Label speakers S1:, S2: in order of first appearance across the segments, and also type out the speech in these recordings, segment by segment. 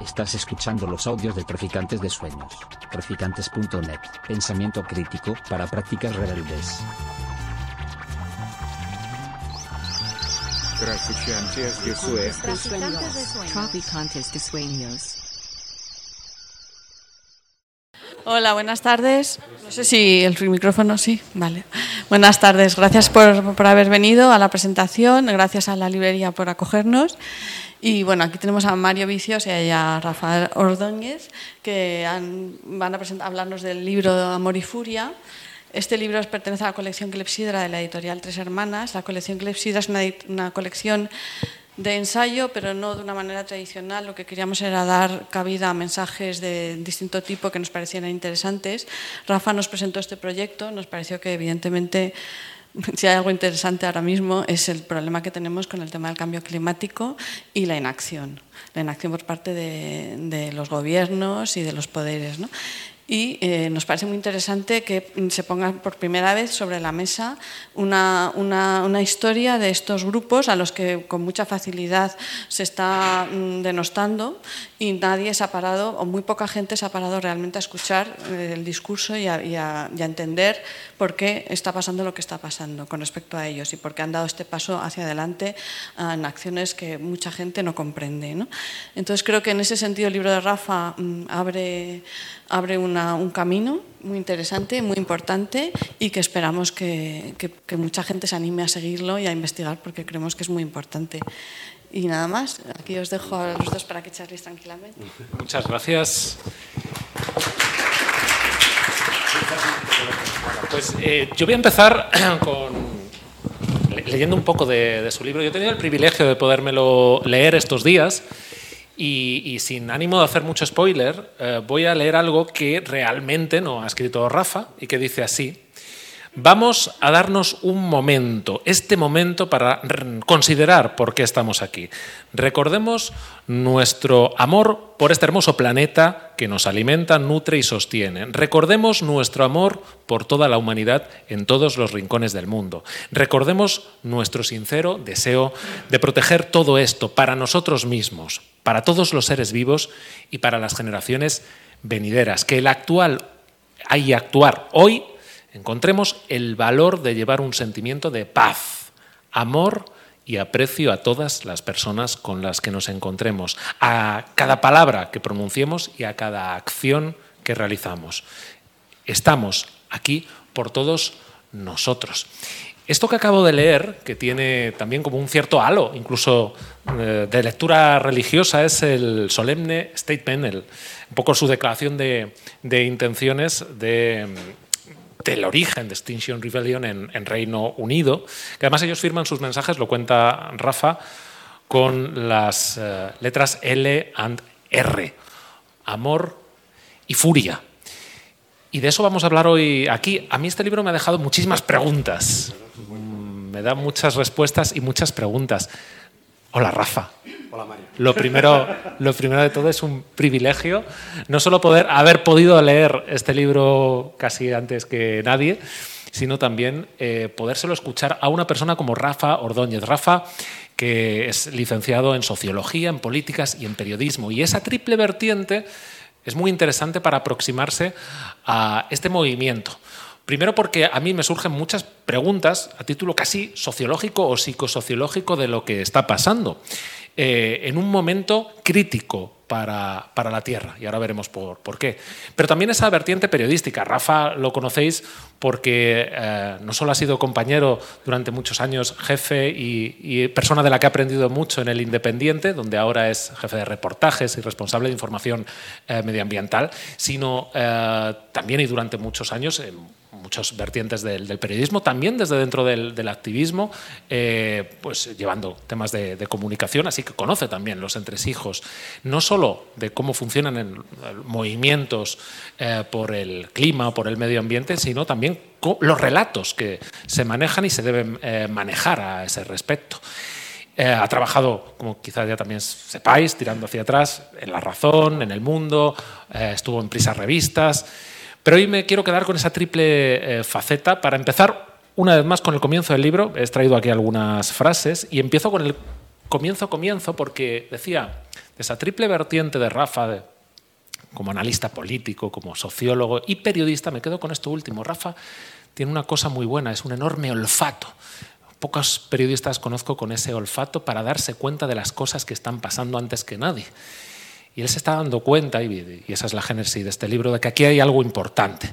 S1: Estás escuchando los audios de Traficantes de Sueños. Traficantes.net. Pensamiento crítico para prácticas rebeldes.
S2: Traficantes de Sueños.
S3: Traficantes de sueños.
S4: Hola, buenas tardes. No sé si el micrófono sí. Vale. Buenas tardes. Gracias por, por, haber venido a la presentación. Gracias a la librería por acogernos. Y bueno, aquí tenemos a Mario Vicios y a Rafael Ordóñez que van a presentar, hablarnos del libro Amor y Furia. Este libro pertenece a la colección Clepsidra de la editorial Tres Hermanas. La colección Clepsidra es una, una colección de ensayo, pero no de una manera tradicional. Lo que queríamos era dar cabida a mensajes de distinto tipo que nos parecieran interesantes. Rafa nos presentó este proyecto, nos pareció que evidentemente si hay algo interesante ahora mismo es el problema que tenemos con el tema del cambio climático y la inacción, la inacción por parte de, los gobiernos y de los poderes. ¿no? Y eh, nos parece muy interesante que se ponga por primera vez sobre la mesa una, una, una, historia de estos grupos a los que con mucha facilidad se está mm, denostando y nadie se ha parado, o muy poca gente se ha parado realmente a escuchar eh, el discurso y a, y, a, y a, entender por qué está pasando lo que está pasando con respecto a ellos y por qué han dado este paso hacia adelante en acciones que mucha gente no comprende. ¿no? Entonces creo que en ese sentido el libro de Rafa mm, abre, abre una, un camino muy interesante, muy importante y que esperamos que, que, que, mucha gente se anime a seguirlo y a investigar porque creemos que es muy importante. Y nada más, aquí os dejo a los dos para que charléis tranquilamente.
S5: Muchas gracias. Pues eh, yo voy a empezar con leyendo un poco de, de, su libro. Yo he tenido el privilegio de podérmelo leer estos días y, sin ánimo de hacer mucho spoiler, eh, voy a leer algo que realmente no ha escrito Rafa y que dice así. Vamos a darnos un momento, este momento para considerar por qué estamos aquí. Recordemos nuestro amor por este hermoso planeta que nos alimenta, nutre y sostiene. Recordemos nuestro amor por toda la humanidad en todos los rincones del mundo. Recordemos nuestro sincero deseo de proteger todo esto para nosotros mismos, para todos los seres vivos y para las generaciones venideras. Que el actual hay actuar hoy encontremos el valor de llevar un sentimiento de paz, amor y aprecio a todas las personas con las que nos encontremos, a cada palabra que pronunciemos y a cada acción que realizamos. Estamos aquí por todos nosotros. Esto que acabo de leer, que tiene también como un cierto halo, incluso eh, de lectura religiosa, es el solemne statement, el, un poco su declaración de, intenciones de del origen de Extinction Rebellion en, Reino Unido, que además ellos firman sus mensajes, lo cuenta Rafa, con las uh, letras L and R, amor y furia. Y de eso vamos a hablar hoy aquí. A mí este libro me ha dejado muchísimas preguntas. Me da muchas respuestas y muchas preguntas. Hola, Rafa.
S6: Hola, Mario.
S5: Lo primero, lo primero de todo es un privilegio, no solo poder haber podido leer este libro casi antes que nadie, sino también eh, podérselo escuchar a una persona como Rafa Ordóñez. Rafa, que es licenciado en Sociología, en Políticas y en Periodismo. Y esa triple vertiente es muy interesante para aproximarse a este movimiento. Primero porque a mí me surgen muchas preguntas a título casi sociológico o psicosociológico de lo que está pasando eh, en un momento crítico para, para, la Tierra, y ahora veremos por, por, qué. Pero también esa vertiente periodística. Rafa lo conocéis porque eh, no solo ha sido compañero durante muchos años, jefe y, persona de la que ha aprendido mucho en el Independiente, donde ahora es jefe de reportajes y responsable de información eh, medioambiental, sino también y durante muchos años muchas vertientes del, del, periodismo, también desde dentro del, del activismo, eh, pues llevando temas de, de, comunicación, así que conoce también los entresijos, no solo de cómo funcionan en, en movimientos eh, por el clima por el medio ambiente, sino también los relatos que se manejan y se deben eh, manejar a ese respecto. Eh, ha trabajado, como quizás ya también sepáis, tirando hacia atrás, en La Razón, en El Mundo, eh, estuvo en Prisas Revistas, pero hoy me quiero quedar con esa triple eh, faceta para empezar una vez más con el comienzo del libro. He extraído aquí algunas frases y empiezo con el comienzo, comienzo, porque decía, esa triple vertiente de Rafa, como analista político, como sociólogo y periodista, me quedo con esto último. Rafa tiene una cosa muy buena, es un enorme olfato. Pocos periodistas conozco con ese olfato para darse cuenta de las cosas que están pasando antes que nadie. Y él se está dando cuenta, y, esa es la génesis de este libro, de que aquí hay algo importante,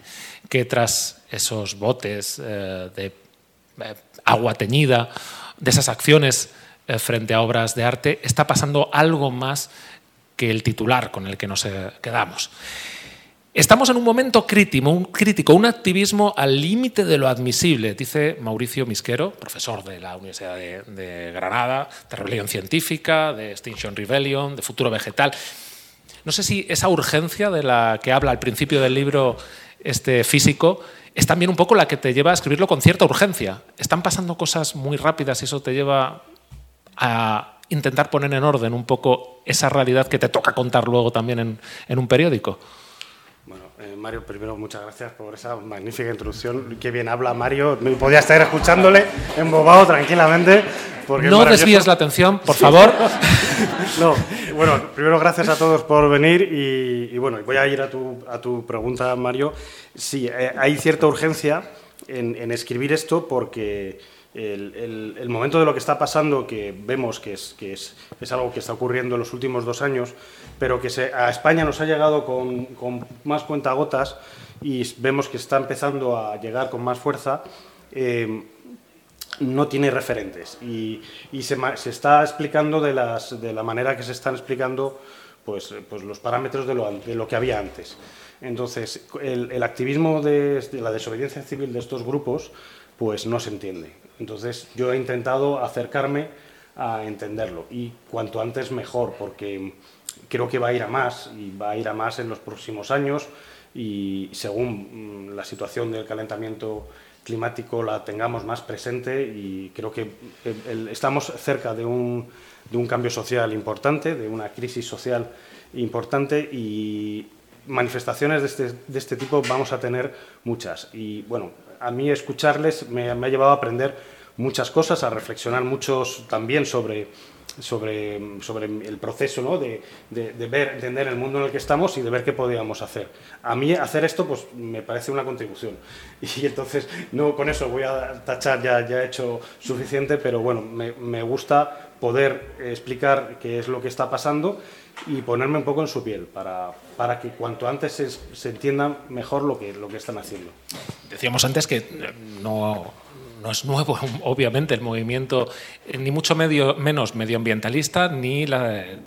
S5: que tras esos botes eh, de eh, agua teñida, de esas acciones eh, frente a obras de arte, está pasando algo más que el titular con el que nos quedamos. Estamos en un momento crítico, un, crítico, un activismo al límite de lo admisible, dice Mauricio Misquero, profesor de la Universidad de, de Granada, de Rebelión Científica, de Extinction Rebellion, de Futuro Vegetal. No sé si esa urgencia de la que habla al principio del libro este físico es también un poco la que te lleva a escribirlo con cierta urgencia. Están pasando cosas muy rápidas y eso te lleva a intentar poner en orden un poco esa realidad que te toca contar luego también en, en un periódico.
S6: Eh, Mario, primero muchas gracias por esa magnífica introducción. Qué bien habla Mario. Me podía estar escuchándole embobado tranquilamente
S5: no desvíes la atención, por favor.
S6: no, bueno, primero gracias a todos por venir y, bueno, voy a ir a tu, a tu pregunta, Mario. Sí, eh, hay cierta urgencia en, escribir esto porque el, momento de lo que está pasando, que vemos que, es, algo que está ocurriendo en los últimos dos años, pero que a España nos ha llegado con, con más cuentagotas y vemos que está empezando a llegar con más fuerza. Eh, no tiene referentes y, se, está explicando de, de, la manera que se están explicando pues, pues los parámetros de lo, de que había antes. Entonces, el, activismo de, la desobediencia civil de estos grupos pues no se entiende. Entonces, yo he intentado acercarme a entenderlo. Y cuanto antes mejor, porque creo que va a ir a más y va a ir a más en los próximos años. Y según mm, la situación del calentamiento climático la tengamos más presente. Y creo que estamos cerca de un, de un cambio social importante, de una crisis social importante. Y manifestaciones de este, de este tipo vamos a tener muchas. Y bueno, a mí escucharles me, ha llevado a aprender muchas cosas, a reflexionar muchos también sobre sobre, sobre el proceso ¿no? de, de, ver, entender el mundo en el que estamos y de ver qué podíamos hacer. A mí hacer esto pues, me parece una contribución y entonces no con eso voy a tachar, ya, ya he hecho suficiente, pero bueno, me, me gusta poder explicar qué es lo que está pasando y ponerme un poco en su piel para, para que cuanto antes se, se entienda mejor lo que, lo que están haciendo.
S5: Decíamos antes que no no es nuevo, obviamente, el movimiento, eh, ni mucho menos medioambientalista, ni,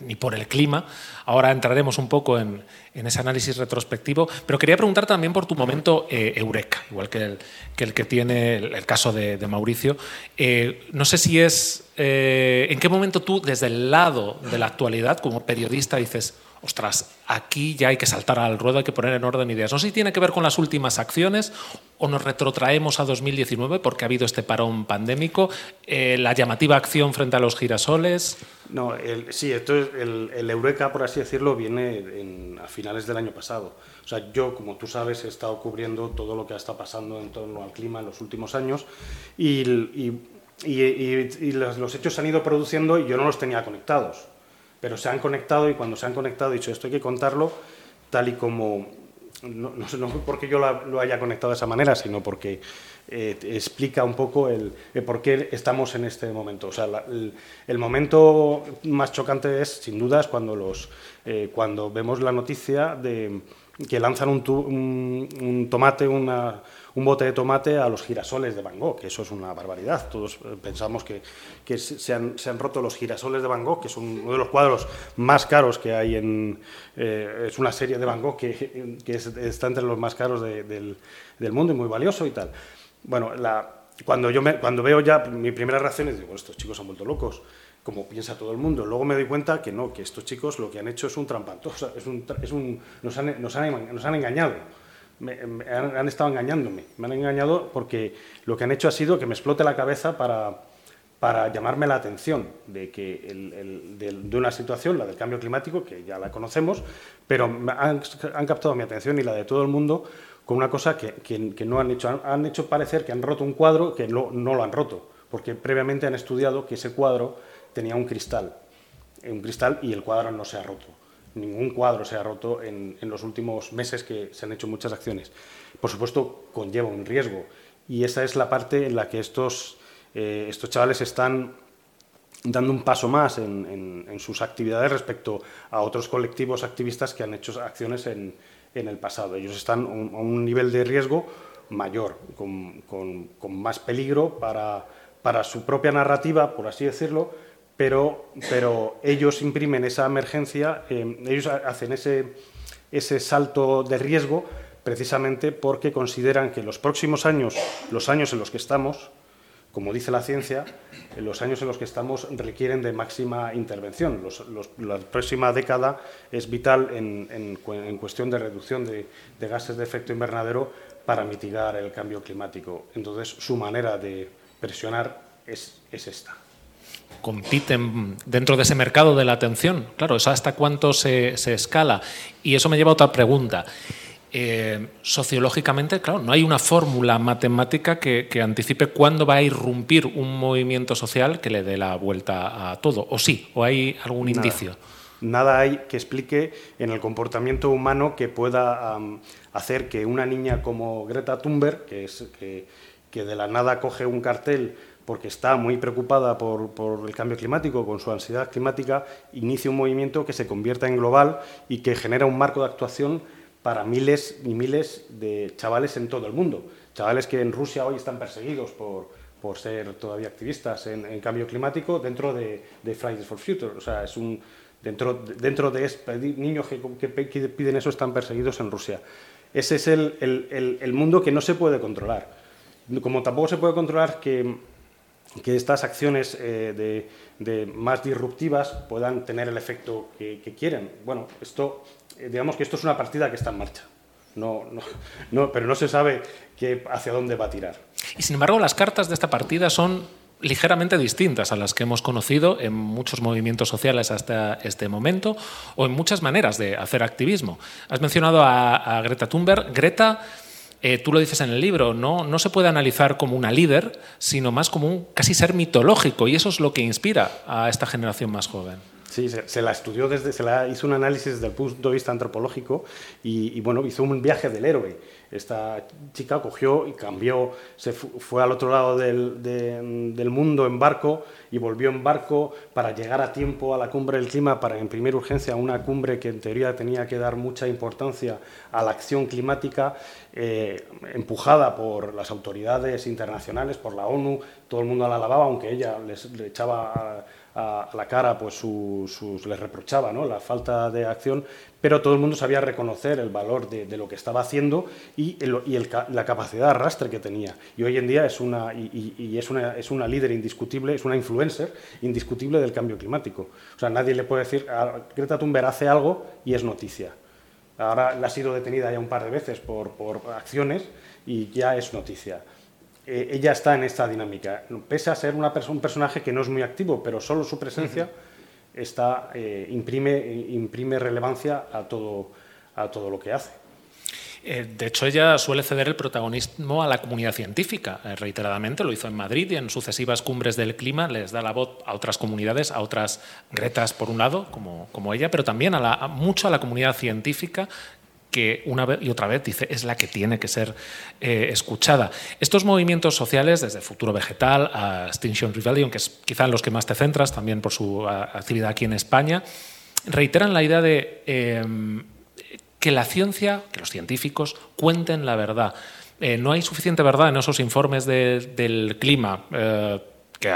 S5: ni por el clima. Ahora entraremos un poco en, ese análisis retrospectivo, pero quería preguntar también por tu momento eh, eureka, igual que el que, el que tiene el, caso de, Mauricio. Eh, no sé si es, en qué momento tú, desde el lado de la actualidad, como periodista, dices, ostras, aquí ya hay que saltar al ruedo, hay que poner en orden ideas. No sé si tiene que ver con las últimas acciones o nos retrotraemos a 2019 porque ha habido este parón pandémico, eh, la llamativa acción frente a los girasoles.
S6: No, sí, esto el, el, Eureka, por así decirlo, viene a finales del año pasado. O sea, yo, como tú sabes, he estado cubriendo todo lo que está pasando en torno al clima en los últimos años y, los hechos se han ido produciendo y yo no los tenía conectados pero se han conectado y cuando se han conectado he dicho esto hay que contarlo tal y como, no, no, no porque yo lo haya conectado de esa manera, sino porque eh, explica un poco el, por qué estamos en este momento. O sea, el, momento más chocante es, sin duda, es cuando, los, eh, cuando vemos la noticia de que lanzan un tomate, una un bote de tomate a los girasoles de Van Gogh, que eso es una barbaridad. Todos eh, pensamos que, que se, han, se, han, roto los girasoles de Van Gogh, que es uno de los cuadros más caros que hay en... Eh, es una serie de Van Gogh que, que está entre los más caros del, del, mundo y muy valioso y tal. Bueno, cuando, yo me, cuando veo ya mi primera reacción es digo, estos chicos han vuelto locos como piensa todo el mundo. Luego me doy cuenta que no, que estos chicos lo que han hecho es un trampantoso, es un, es un, nos, han, nos han engañado me, han, estado engañándome. Me han engañado porque lo que han hecho ha sido que me explote la cabeza para, para llamarme la atención de, que el, de, una situación, la del cambio climático, que ya la conocemos, pero han, han, captado mi atención y la de todo el mundo con una cosa que, que, no han hecho. Han, hecho parecer que han roto un cuadro que no, no lo han roto, porque previamente han estudiado que ese cuadro tenía un cristal un cristal y el cuadro no se ha roto. Ningún cuadro se ha roto en, los últimos meses que se han hecho muchas acciones. Por supuesto, conlleva un riesgo y esa es la parte en la que estos, eh, estos chavales están dando un paso más en, sus actividades respecto a otros colectivos activistas que han hecho acciones en, el pasado. Ellos están a un, nivel de riesgo mayor, con, más peligro para, para, su propia narrativa, por así decirlo, pero, pero ellos imprimen esa emergencia, eh, ellos hacen ese, ese salto de riesgo precisamente porque consideran que los próximos años, los años en los que estamos, como dice la ciencia, los años en los que estamos requieren de máxima intervención. la próxima década es vital en, cuestión de reducción de, gases de efecto invernadero para mitigar el cambio climático. Entonces, su manera de presionar es, esta.
S5: Compiten dentro de ese mercado de la atención. Claro, ¿es hasta cuánto se, se escala? Y eso me lleva a otra pregunta. Eh, sociológicamente, claro, no hay una fórmula matemática que, anticipe cuándo va a irrumpir un movimiento social que le dé la vuelta a todo. ¿O sí? ¿O hay algún indicio?
S6: Nada hay que explique en el comportamiento humano que pueda hacer que una niña como Greta Thunberg, que, es, que, de la nada coge un cartel porque está muy preocupada por, por, el cambio climático, con su ansiedad climática, inicie un movimiento que se convierta en global y que genera un marco de actuación para miles y miles de chavales en todo el mundo. Chavales que en Rusia hoy están perseguidos por, por ser todavía activistas en, cambio climático dentro de, Fridays for Future. O sea, es un, dentro, dentro de niños que, que, piden eso están perseguidos en Rusia. Ese es el, el, el, mundo que no se puede controlar. Como tampoco se puede controlar que, que estas acciones eh, de, más disruptivas puedan tener el efecto que, que quieren. Bueno, esto eh, digamos que esto es una partida que está en marcha. No, no, pero no se sabe hacia dónde va a tirar.
S5: Y sin embargo, las cartas de esta partida son ligeramente distintas a las que hemos conocido en muchos movimientos sociales hasta este momento o en muchas maneras de hacer activismo. Has mencionado a, Greta Thunberg. Greta, eh, tú lo dices en el libro, no, no se puede analizar como una líder, sino más como un casi ser mitológico y eso es lo que inspira a esta generación más joven.
S6: Sí, se, la estudió desde, se la hizo un análisis desde el punto de vista antropológico y, bueno, hizo un viaje del héroe. Esta chica cogió y cambió, se fue al otro lado del, del, mundo en barco y volvió en barco para llegar a tiempo a la cumbre del clima, para imprimir urgencia a una cumbre que en teoría tenía que dar mucha importancia a la acción climática, eh, empujada por las autoridades internacionales, por la ONU, todo el mundo la alababa, aunque ella les, le echaba la cara, pues sus, les reprochaba ¿no? la falta de acción, pero todo el mundo sabía reconocer el valor de, lo que estaba haciendo y, la capacidad de arrastre que tenía. Y hoy en día es una, y, es, una, es una líder indiscutible, es una influencer indiscutible del cambio climático. O sea, nadie le puede decir, a Greta Thunberg hace algo y es noticia. Ahora la ha sido detenida ya un par de veces por, por acciones y ya es noticia. Eh, ella está en esta dinámica. Pese a ser una un personaje que no es muy activo, pero solo su presencia está, eh, imprime, imprime relevancia a todo, a todo lo que hace.
S5: Eh, de hecho, ella suele ceder el protagonismo a la comunidad científica. reiteradamente lo hizo en Madrid y en sucesivas cumbres del clima les da la voz a otras comunidades, a otras Gretas por un lado, como, como ella, pero también a, la, mucho a la comunidad científica que una vez y otra vez dice es la que tiene que ser eh, escuchada. Estos movimientos sociales, desde Futuro Vegetal a Extinction Rebellion, que es quizá en los que más te centras, también por su actividad aquí en España, reiteran la idea de em, que la ciencia, que los científicos cuenten la verdad. Eh, no hay suficiente verdad en esos informes del clima. Eh, que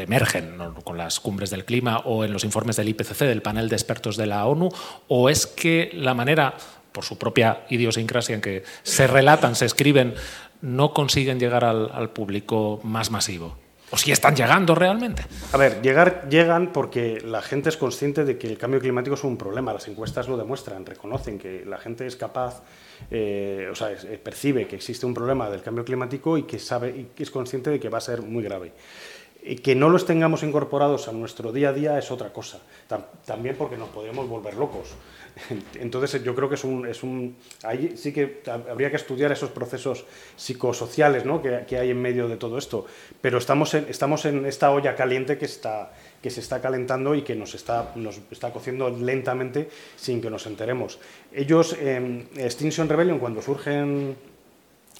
S5: emergen con las cumbres del clima o en los informes del IPCC, del panel de expertos de la ONU, o es que la manera por su propia idiosincrasia en que se relatan, se escriben, no consiguen llegar al, público más masivo? ¿O si están llegando realmente?
S6: A ver, llegar, llegan porque la gente es consciente de que el cambio climático es un problema. Las encuestas lo demuestran, reconocen que la gente es capaz, eh, o sea, percibe que existe un problema del cambio climático y que sabe y que es consciente de que va a ser muy grave. Y que no los tengamos incorporados a nuestro día a día es otra cosa. También porque nos podríamos volver locos. Entonces yo creo que es un, es un... Ahí sí que habría que estudiar esos procesos psicosociales ¿no? que, que, hay en medio de todo esto. Pero estamos en, estamos en esta olla caliente que está, que se está calentando y que nos está, nos está cociendo lentamente sin que nos enteremos. Ellos, en Extinction Rebellion, cuando surgen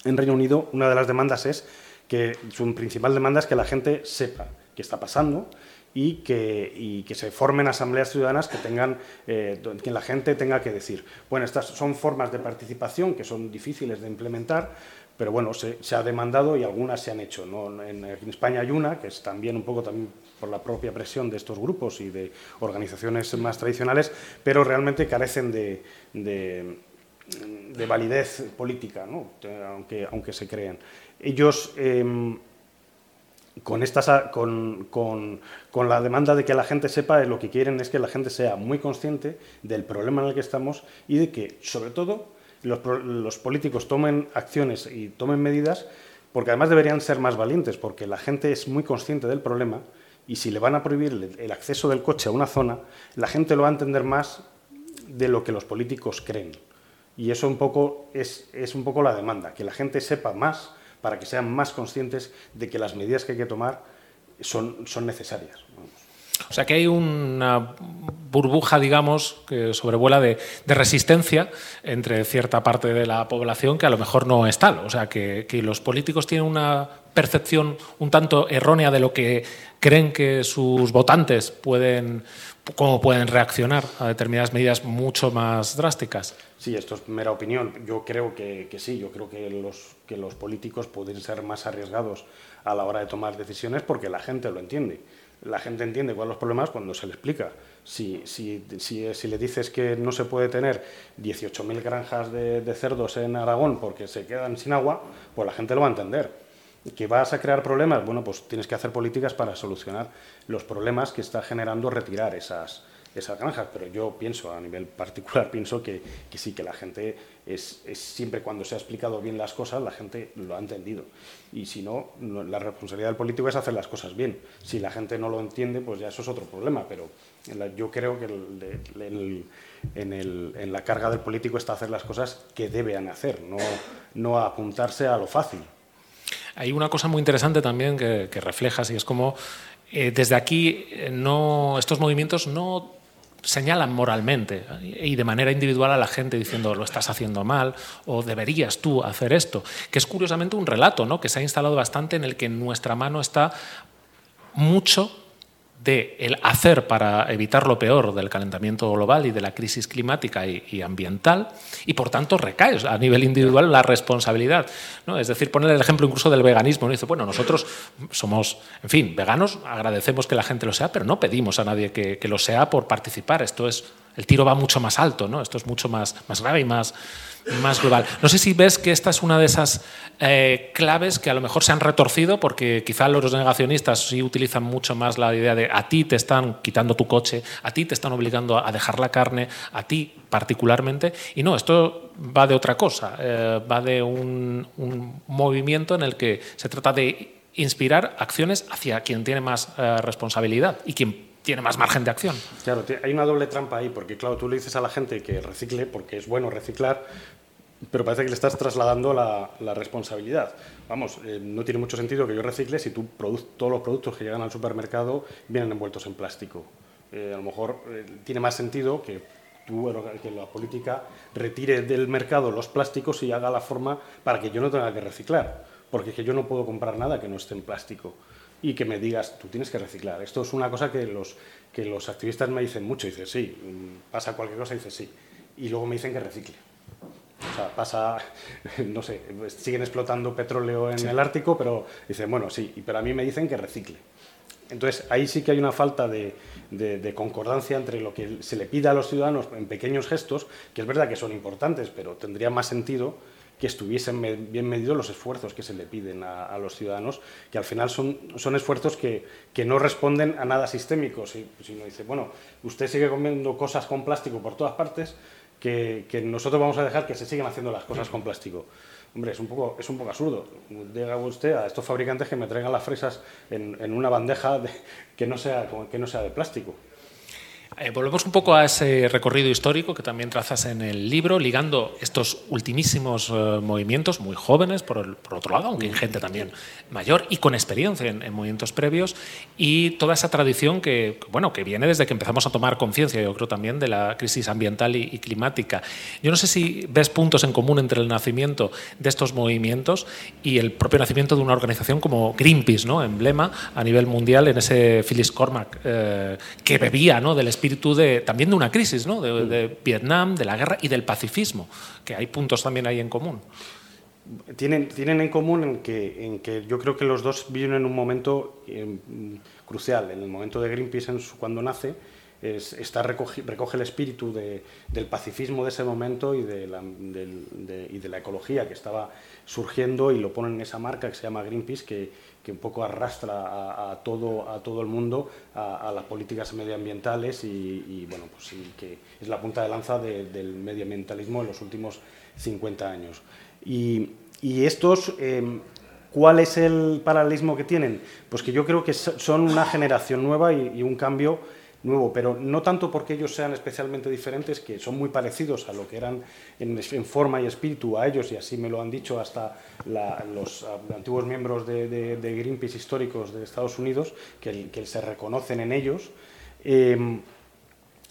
S6: en Reino Unido, una de las demandas es que su principal demanda es que la gente sepa qué está pasando y que, que se formen asambleas ciudadanas que tengan eh, que la gente tenga que decir. Bueno, estas son formas de participación que son difíciles de implementar, pero bueno, se, ha demandado y algunas se han hecho. En, España hay una, que es también un poco también por la propia presión de estos grupos y de organizaciones más tradicionales, pero realmente carecen de, de, validez política, aunque, aunque se creen. Ellos... Em, con, estas, con, con, con, la demanda de que la gente sepa, lo que quieren es que la gente sea muy consciente del problema en el que estamos y de que, sobre todo, los, los políticos tomen acciones y tomen medidas, porque además deberían ser más valientes, porque la gente es muy consciente del problema y si le van a prohibir el acceso del coche a una zona, la gente lo va a entender más de lo que los políticos creen. Y eso un poco es, es un poco la demanda, que la gente sepa más para que sean más conscientes de que las medidas que hay que tomar son, son necesarias.
S5: O sea que hay una burbuja, digamos, que sobrevuela de, resistencia entre cierta parte de la población que a lo mejor no es tal. O sea que, que, los políticos tienen una percepción un tanto errónea de lo que creen que sus votantes pueden, cómo pueden reaccionar a determinadas medidas mucho más drásticas.
S6: Sí, esto es mera opinión. Yo creo que, sí, yo creo que los, que los políticos pueden ser más arriesgados a la hora de tomar decisiones porque la gente lo entiende. La gente entiende cuáles son los problemas cuando se le explica. Si, si, si, si le dices que no se puede tener 18.000 granjas de, de cerdos en Aragón porque se quedan sin agua, pues la gente lo va a entender. ¿Que vas a crear problemas? Bueno, pues tienes que hacer políticas para solucionar los problemas que está generando retirar esas, esas granjas, pero yo pienso, a nivel particular, pienso que, sí, que la gente es, siempre cuando se ha explicado bien las cosas, la gente lo ha entendido. Y si no, la responsabilidad del político es hacer las cosas bien. Si la gente no lo entiende, pues ya eso es otro problema, pero yo creo que en, la carga del político está hacer las cosas que deben hacer, no, no apuntarse a lo fácil.
S5: Hay una cosa muy interesante también que, reflejas y es como eh, desde aquí eh, no, estos movimientos no señalan moralmente y de manera individual a la gente diciendo lo estás haciendo mal o deberías tú hacer esto, que es curiosamente un relato ¿no? que se ha instalado bastante en el que nuestra mano está mucho de el hacer para evitar lo peor del calentamiento global y de la crisis climática y, ambiental y por tanto recae a nivel individual la responsabilidad. ¿no? Es decir, poner el ejemplo incluso del veganismo. ¿no? Dice, bueno, nosotros somos, en fin, veganos, agradecemos que la gente lo sea, pero no pedimos a nadie que, que lo sea por participar. Esto es, el tiro va mucho más alto, ¿no? esto es mucho más, más grave y más, más global. No sé si ves que esta es una de esas eh, claves que a lo mejor se han retorcido porque quizá los negacionistas sí utilizan mucho más la idea de a ti te están quitando tu coche, a ti te están obligando a dejar la carne, a ti particularmente. Y no, esto va de otra cosa, eh, va de un, movimiento en el que se trata de inspirar acciones hacia quien tiene más eh, responsabilidad y quien tiene más margen de acción.
S6: Claro, hay una doble trampa ahí, porque claro, tú le dices a la gente que recicle, porque es bueno reciclar, pero parece que le estás trasladando la, responsabilidad. Vamos, eh, no tiene mucho sentido que yo recicle si tú todos los productos que llegan al supermercado vienen envueltos en plástico. Eh, a lo mejor eh, tiene más sentido que tú, que la política retire del mercado los plásticos y haga la forma para que yo no tenga que reciclar, porque es que yo no puedo comprar nada que no esté en plástico y que me digas, tú tienes que reciclar. Esto es una cosa que los, que los activistas me dicen mucho. Dice, sí, pasa cualquier cosa, dice, sí. Y luego me dicen que recicle. O sea, pasa, no sé, siguen explotando petróleo en el Ártico, pero dicen, bueno, sí, pero a mí me dicen que recicle. Entonces, ahí sí que hay una falta de, de, concordancia entre lo que se le pide a los ciudadanos en pequeños gestos, que es verdad que son importantes, pero tendría más sentido que estuviesen bien medidos los esfuerzos que se le piden a, los ciudadanos, que al final son, son esfuerzos que, que, no responden a nada sistémico, sino dice, bueno, usted sigue comiendo cosas con plástico por todas partes, que, que, nosotros vamos a dejar que se sigan haciendo las cosas con plástico. Hombre, es un poco, es un poco absurdo. Diga usted a estos fabricantes que me traigan las fresas en, en una bandeja que, no sea, que no sea de plástico.
S5: Eh, volvemos un poco a ese recorrido histórico que también trazas en el libro, ligando estos ultimísimos eh, movimientos, muy jóvenes, por, otro lado, aunque hay gente también mayor y con experiencia en, movimientos previos, y toda esa tradición que, bueno, que viene desde que empezamos a tomar conciencia, yo creo también, de la crisis ambiental y, climática. Yo no sé si ves puntos en común entre el nacimiento de estos movimientos y el propio nacimiento de una organización como Greenpeace, ¿no? emblema a nivel mundial en ese Phyllis Cormack, eh, que bebía ¿no? del espíritu de, también de una crisis, ¿no? de, Vietnam, de la guerra y del pacifismo, que hay puntos también ahí en común.
S6: Tienen, tienen en común en que, en que yo creo que los dos viven en un momento em, crucial. En el momento de Greenpeace, cuando nace, es, está recoge, recoge, el espíritu del pacifismo de ese momento y de, la, ecología que estaba surgiendo y lo ponen en esa marca que se llama Greenpeace, que, un poco arrastra a, todo, a todo el mundo a, las políticas medioambientales y, bueno, pues que es la punta de lanza del medioambientalismo en los últimos 50 años. Y, estos, em, ¿cuál es el paralelismo que tienen? Pues que yo creo que son una generación nueva y un cambio nuevo, pero no tanto porque ellos sean especialmente diferentes, que son muy parecidos a lo que eran en, forma y espíritu a ellos, y así me lo han dicho hasta los antiguos miembros de, Greenpeace históricos de Estados Unidos, que, se reconocen en ellos, em,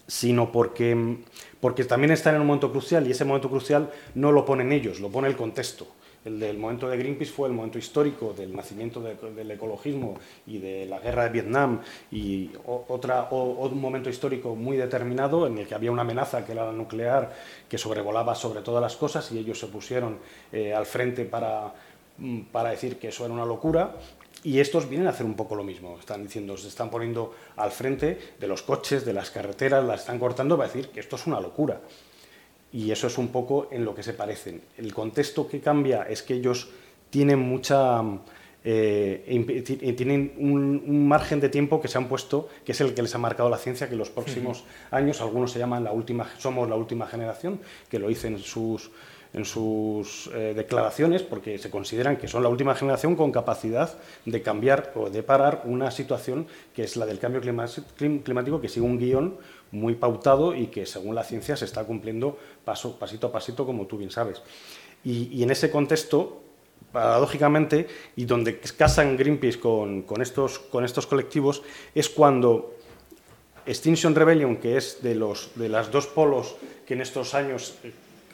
S6: sino porque, porque también están en un momento crucial, y ese momento crucial no lo ponen ellos, lo pone el contexto. El del momento de Greenpeace fue el momento histórico del nacimiento del ecologismo y de la guerra de Vietnam y otra, un momento histórico muy determinado en el que había una amenaza que era la nuclear que sobrevolaba sobre todas las cosas y ellos se pusieron eh, al frente para, mm, para decir que eso era una locura y estos vienen a hacer un poco lo mismo. Están diciendo, se están poniendo al frente de los coches, de las carreteras, las están cortando para decir que esto es una locura. Y eso es un poco en lo que se parecen. El contexto que cambia es que ellos tienen mucha... Eh, tienen un, margen de tiempo que se han puesto, que es el que les ha marcado la ciencia, que en los próximos años, algunos se llaman la última, somos la última generación, que lo dicen sus, en sus eh, declaraciones porque se consideran que son la última generación con capacidad de cambiar o de parar una situación que es la del cambio climático, que sigue un guion muy pautado y que según la ciencia se está cumpliendo paso, pasito a pasito, como tú bien sabes. Y, en ese contexto, paradójicamente, y donde casan Greenpeace con, con, estos, con estos colectivos, es cuando Extinction Rebellion, que es de, los, de las dos polos que en estos años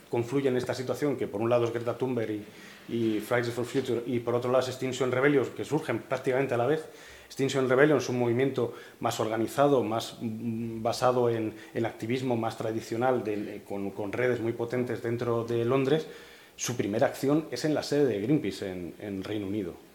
S6: confluyen en esta situación, que por un lado es Greta Thunberg y, Fridays for Future, y por otro lado es Extinction Rebellion, que surgen prácticamente a la vez. Extinction Rebellion es un movimiento más organizado, más mm, basado en el activismo más tradicional, con, redes muy potentes dentro de Londres. Su primera acción es en la sede de Greenpeace en Reino Unido.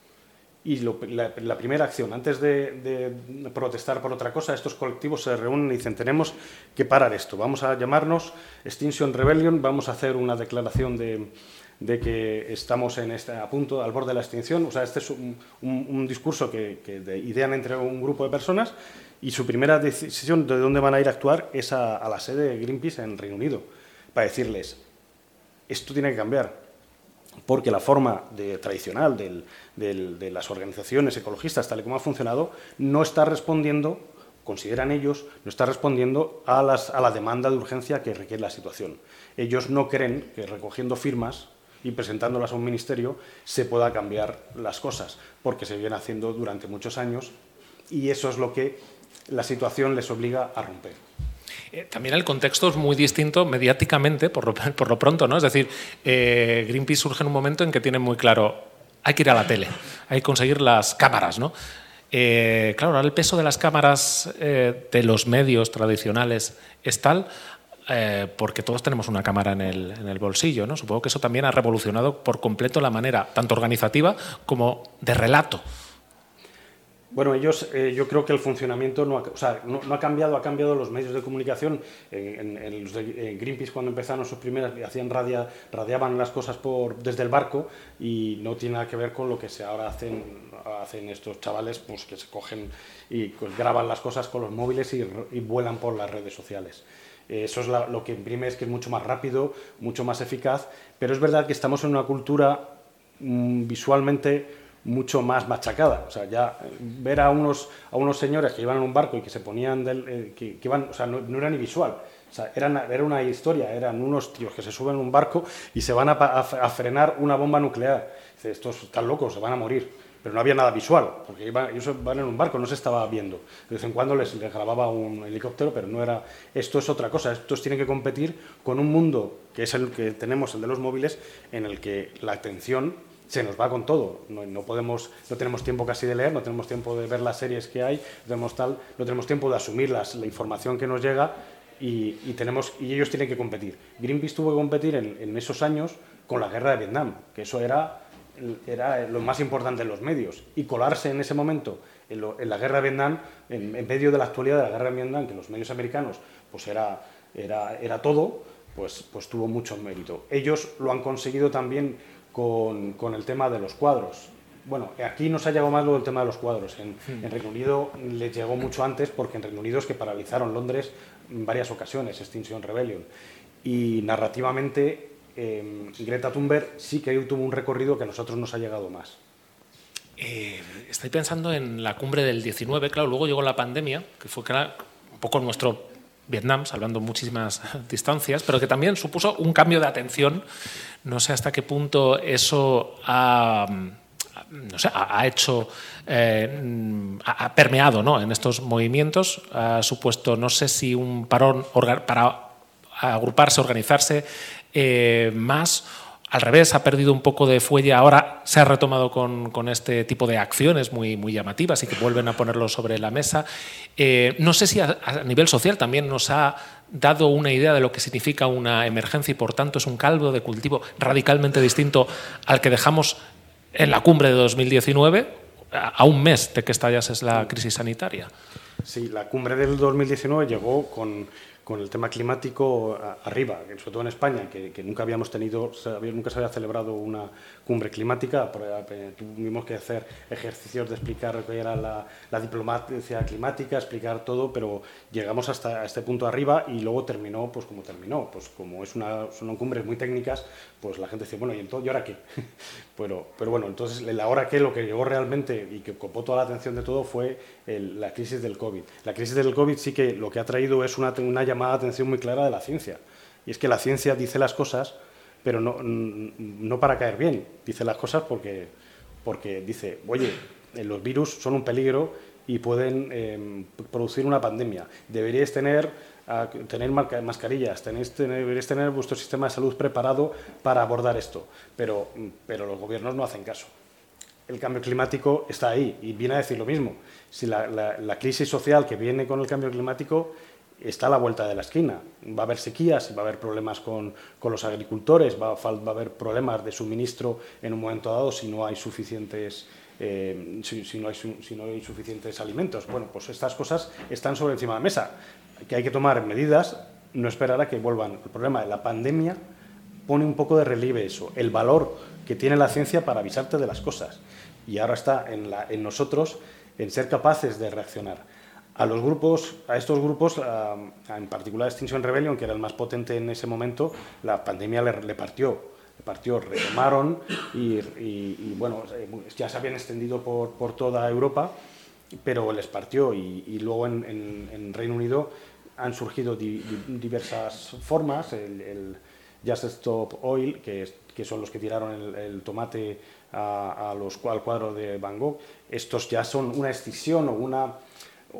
S6: Y la, primera acción, antes de, protestar por otra cosa, estos colectivos se reúnen y dicen, tenemos que parar esto, vamos a llamarnos Extinction Rebellion, vamos a hacer una declaración de, que estamos en este, a punto, al borde de la extinción. O sea, este es un, discurso que, idean entre un grupo de personas y su primera decisión de dónde van a ir a actuar es a, a la sede de Greenpeace en Reino Unido, para decirles, esto tiene que cambiar porque la forma tradicional de las organizaciones ecologistas, tal y como ha funcionado, no está respondiendo, consideran ellos, no está respondiendo a, la demanda de urgencia que requiere la situación. Ellos no creen que recogiendo firmas y presentándolas a un ministerio se pueda cambiar las cosas, porque se viene haciendo durante muchos años y eso es lo que la situación les obliga a romper.
S5: Eh, también el contexto es muy distinto mediáticamente, por lo, por lo pronto, ¿no? Es decir, eh, Greenpeace surge en un momento en que tienen muy claro, hay que ir a la tele, hay que conseguir las cámaras, ¿no? Eh, claro, ahora el peso de las cámaras de los medios tradicionales es tal porque todos tenemos una cámara en el, en el, bolsillo. ¿no? Supongo que eso también ha revolucionado por completo la manera, tanto organizativa como de relato
S6: bueno, ellos, eh, yo creo que el funcionamiento no, ha, cambiado, ha cambiado los medios de comunicación. En, los de, Greenpeace, cuando empezaron sus primeras, hacían radia, radiaban las cosas por, desde el barco y no tiene nada que ver con lo que se ahora hacen, hacen estos chavales, pues que se cogen y pues, graban las cosas con los móviles y, vuelan por las redes sociales. Eso es lo que imprime, es que es mucho más rápido, mucho más eficaz, pero es verdad que estamos en una cultura mm, visualmente mucho más machacada. O sea, ya eh, ver a unos, a unos señores que iban en un barco y que se ponían, del, eh, que, iban, o sea, no, era ni visual. Era, una historia, eran unos tíos que se suben en un barco y se van a, a, a frenar una bomba nuclear. Dice, estos están locos, se van a morir. Pero no había nada visual, porque iban, ellos van en un barco, no se estaba viendo. De vez en cuando les, les grababa un helicóptero, pero no era... Esto es otra cosa, estos tienen que competir con un mundo que es el que tenemos, el de los móviles, en el que la atención se nos va con todo. No, no, podemos, no tenemos tiempo casi de leer, no tenemos tiempo de ver las series que hay, no tenemos, tal, no tenemos tiempo de asumir las, la información que nos llega y, y, tenemos, y ellos tienen que competir. Greenpeace tuvo que competir en, en, esos años con la guerra de Vietnam, que eso era, era lo más importante en los medios. Y colarse en ese momento en, lo, en la guerra de Vietnam, en, en, medio de la actualidad de la guerra de Vietnam, que los medios americanos pues era, era, era todo, pues, pues tuvo mucho mérito. Ellos lo han conseguido también con, con, el tema de los cuadros. Bueno, aquí nos ha llegado más lo del tema de los cuadros. En, mm. en, Reino Unido les llegó mucho antes porque en Reino Unido es que paralizaron Londres en varias ocasiones, Extinction Rebellion. Y narrativamente, eh, Greta Thunberg sí que tuvo un recorrido que a nosotros nos ha llegado más.
S5: Eh, estoy pensando en la cumbre del 19, claro, luego llegó la pandemia, que fue un poco nuestro Vietnam, salvando muchísimas distancias, pero que también supuso un cambio de atención. No sé hasta qué punto eso ha hecho, eh, ha permeado ¿no? en estos movimientos, ha supuesto, no sé si un parón para agruparse, organizarse eh, más al revés, ha perdido un poco de fuelle, ahora se ha retomado con, este tipo de acciones muy, muy, llamativas y que vuelven a ponerlo sobre la mesa. Eh, no sé si a, a, nivel social también nos ha dado una idea de lo que significa una emergencia y por tanto es un caldo de cultivo radicalmente distinto al que dejamos en la cumbre de 2019, a un mes de que estallase la crisis sanitaria.
S6: Sí, la cumbre del 2019 llegó con con el tema climático arriba, sobre todo en España, que, nunca habíamos tenido, nunca se había celebrado una cumbre climática, eh, tuvimos que hacer ejercicios de explicar qué era la, la diplomacia climática, explicar todo, pero llegamos hasta este punto arriba y luego terminó pues como terminó, pues como es una, son cumbres muy técnicas, pues la gente dice, bueno, ¿y, entonces, ¿y ahora qué? pero, pero bueno, entonces el ahora qué, lo que llegó realmente y que copó toda la atención de todo fue el, la crisis del COVID. La crisis del COVID sí que lo que ha traído es una, una llamada de atención muy clara de la ciencia. Y es que la ciencia dice las cosas, pero no, no para caer bien. Dice las cosas porque, porque dice, oye, los virus son un peligro y pueden eh, producir una pandemia. Deberíais tener, uh, tener mascarillas, tenéis, deberíais tener vuestro sistema de salud preparado para abordar esto. Pero, pero los gobiernos no hacen caso. El cambio climático está ahí y viene a decir lo mismo. Si la, la, la crisis social que viene con el cambio climático está a la vuelta de la esquina. Va a haber sequías, va a haber problemas con, con los agricultores, va a, haber problemas de suministro en un momento dado si no hay suficientes, eh, si, no hay, suficientes alimentos. Bueno, pues estas cosas están sobre encima de la mesa. Que hay que tomar medidas, no esperar a que vuelvan. El problema de la pandemia pone un poco de relieve eso, el valor que tiene la ciencia para avisarte de las cosas. Y ahora está en, en nosotros en ser capaces de reaccionar a los grupos, a estos grupos, en particular Extinction Rebellion, que era el más potente en ese momento, la pandemia le, partió, le partió, retomaron y, bueno, ya se habían extendido por, por toda Europa, pero les partió y, luego en, Reino Unido han surgido di, di, diversas formas, el, Just Stop Oil, que, son los que tiraron el, tomate al cuadro de Van Gogh, estos ya son una extinción o una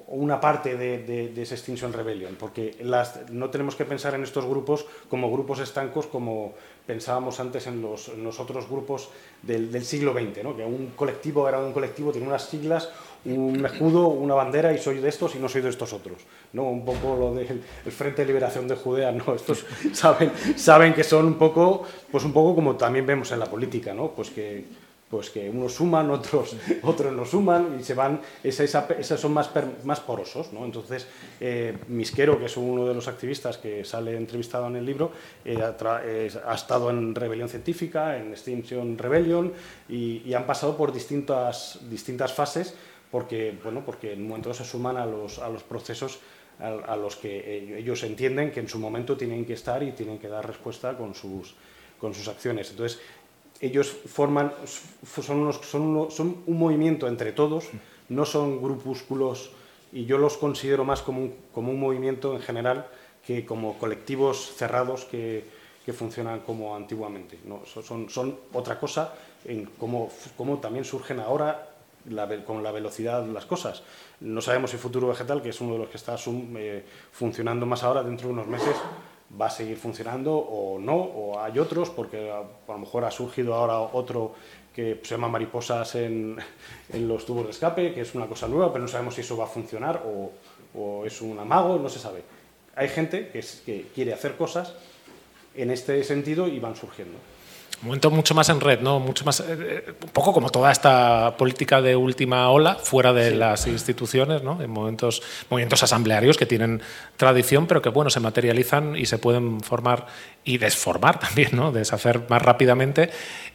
S6: una parte de, de, de, ese Extinction Rebellion, porque las, no tenemos que pensar en estos grupos como grupos estancos como pensábamos antes en los, en los otros grupos del, del siglo XX, ¿no? que un colectivo era un colectivo, tiene unas siglas, un escudo, una bandera y soy de estos y no soy de estos otros. ¿no? Un poco lo del el Frente de Liberación de Judea, ¿no? estos saben, saben que son un poco, pues un poco como también vemos en la política, ¿no? pues que pues que unos suman, otros, otros no suman y se van, esa, esa, esos son más, más porosos. ¿no? Entonces, eh, Misquero, que es uno de los activistas que sale entrevistado en el libro, eh, ha, eh, estado en Rebelión Científica, en Extinction Rebellion y, han pasado por distintas, distintas fases porque, bueno, porque en un momento se suman a los, a los procesos a, a los que ellos entienden que en su momento tienen que estar y tienen que dar respuesta con sus, con sus acciones. Entonces, ellos forman, son, unos, son, son un movimiento entre todos, no son grupúsculos, y yo los considero más como un, como un movimiento en general que como colectivos cerrados que, que funcionan como antiguamente. ¿no? Son, son otra cosa en cómo, cómo también surgen ahora con la velocidad las cosas. No sabemos si Futuro Vegetal, que es uno de los que está eh, funcionando más ahora, dentro de unos meses va a seguir funcionando o no, o hay otros, porque a, lo mejor ha surgido ahora otro que se llama mariposas en, en, los tubos de escape, que es una cosa nueva, pero no sabemos si eso va a funcionar o, es un amago, no se sabe. Hay gente que, quiere hacer cosas en este sentido y van surgiendo
S5: momento mucho más en red, ¿no? Mucho más, eh, eh, un poco como toda esta política de última ola, fuera de sí. las instituciones, ¿no? En momentos, movimientos asamblearios que tienen tradición, pero que bueno, se materializan y se pueden formar y desformar también, ¿no? Deshacer más rápidamente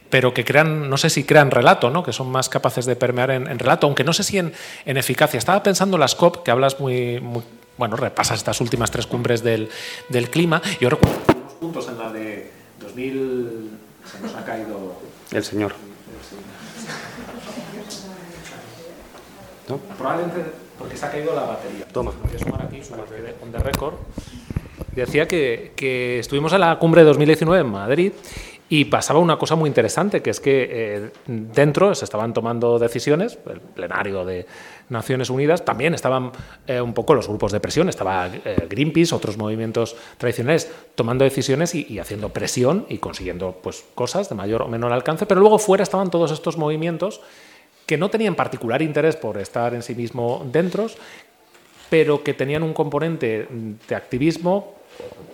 S5: pero que crean, no sé si crean relato, ¿no? que son más capaces de permear en, en relato, aunque no sé si en, en, eficacia. Estaba pensando en las COP, que hablas muy, muy, bueno, repasas estas últimas tres cumbres del, del clima. Yo recuerdo unos puntos en la de 2000 se nos ha caído
S6: el señor.
S5: ¿No? Probablemente porque se ha caído la batería.
S6: Toma.
S5: Voy a sumar aquí, sumar on the record. Decía que, que, estuvimos en la cumbre de 2019 en Madrid y pasaba una cosa muy interesante, que es que eh, dentro se estaban tomando decisiones, el plenario de Naciones Unidas, también estaban eh, un poco los grupos de presión, estaba eh, Greenpeace, otros movimientos tradicionales, tomando decisiones y, y, haciendo presión y consiguiendo pues, cosas de mayor o menor alcance, pero luego fuera estaban todos estos movimientos que no tenían particular interés por estar en sí mismo dentro, pero que tenían un componente de activismo,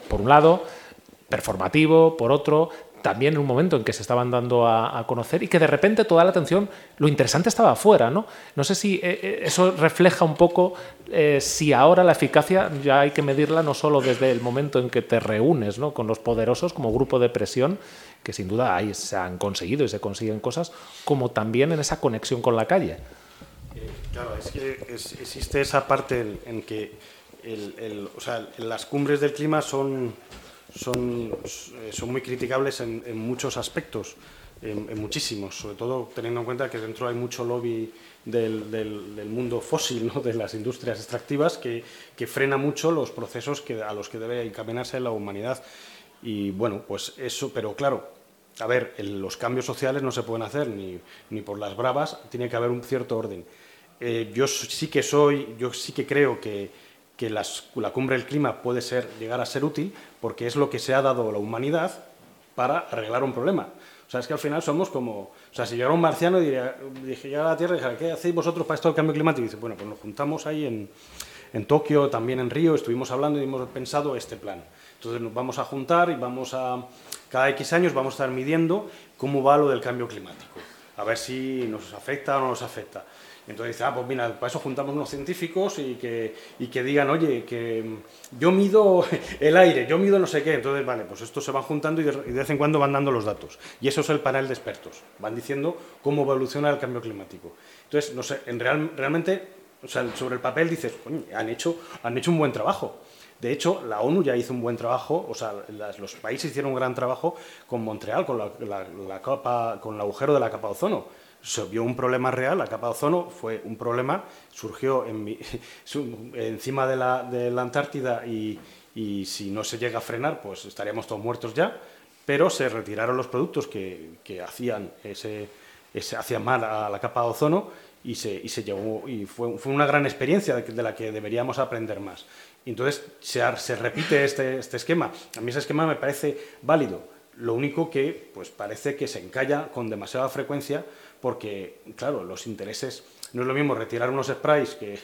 S5: por un lado, performativo, por otro, también en un momento en que se estaban dando a, conocer y que de repente toda la atención, lo interesante estaba afuera. No, no sé si eh, eso refleja un poco eh, si ahora la eficacia ya hay que medirla no solo desde el momento en que te reúnes ¿no? con los poderosos como grupo de presión, que sin duda ahí se han conseguido y se consiguen cosas, como también en esa conexión con la calle.
S6: Claro, es que existe esa parte en, en que el, o sea, las cumbres del clima son son, son muy criticables en, en muchos aspectos, en, en, muchísimos, sobre todo teniendo en cuenta que dentro hay mucho lobby del, del, del mundo fósil, ¿no? de las industrias extractivas, que, que, frena mucho los procesos que, a los que debe encaminarse la humanidad. Y bueno, pues eso, pero claro, a ver, el, los cambios sociales no se pueden hacer ni, ni por las bravas, tiene que haber un cierto orden. Eh, yo sí que soy, yo sí que creo que, que la cumbre del clima puede ser, llegar a ser útil porque es lo que se ha dado a la humanidad para arreglar un problema. O sea, es que al final somos como... O sea, si llegara un marciano y diría, dije, llega a la Tierra y dijera, ¿qué hacéis vosotros para esto del cambio climático? Y dice, bueno, pues nos juntamos ahí en, en Tokio, también en Río, estuvimos hablando y hemos pensado este plan. Entonces nos vamos a juntar y vamos a... Cada X años vamos a estar midiendo cómo va lo del cambio climático. A ver si nos afecta o no nos afecta. Entonces dice, ah, pues mira, para eso juntamos unos científicos y que, y que digan, oye, que yo mido el aire, yo mido no sé qué. Entonces, vale, pues estos se van juntando y de, y de vez en cuando van dando los datos. Y eso es el panel de expertos. Van diciendo cómo evoluciona el cambio climático. Entonces, no sé, en real, realmente, o sea, sobre el papel dices, han hecho, han hecho un buen trabajo. De hecho, la ONU ya hizo un buen trabajo, o sea, las, los países hicieron un gran trabajo con Montreal, con, la, la, la capa, con el agujero de la capa de ozono se vio un problema real, la capa de ozono fue un problema, surgió en mi, encima de la, de la Antártida y, y, si no se llega a frenar, pues estaríamos todos muertos ya, pero se retiraron los productos que, que hacían, ese, ese, mal a la capa de ozono y se, y se llegó, y fue, fue una gran experiencia de, la que deberíamos aprender más. Entonces se, se repite este, este esquema. A mí ese esquema me parece válido. Lo único que pues, parece que se encalla con demasiada frecuencia porque, claro, los intereses, no es lo mismo retirar unos sprays que,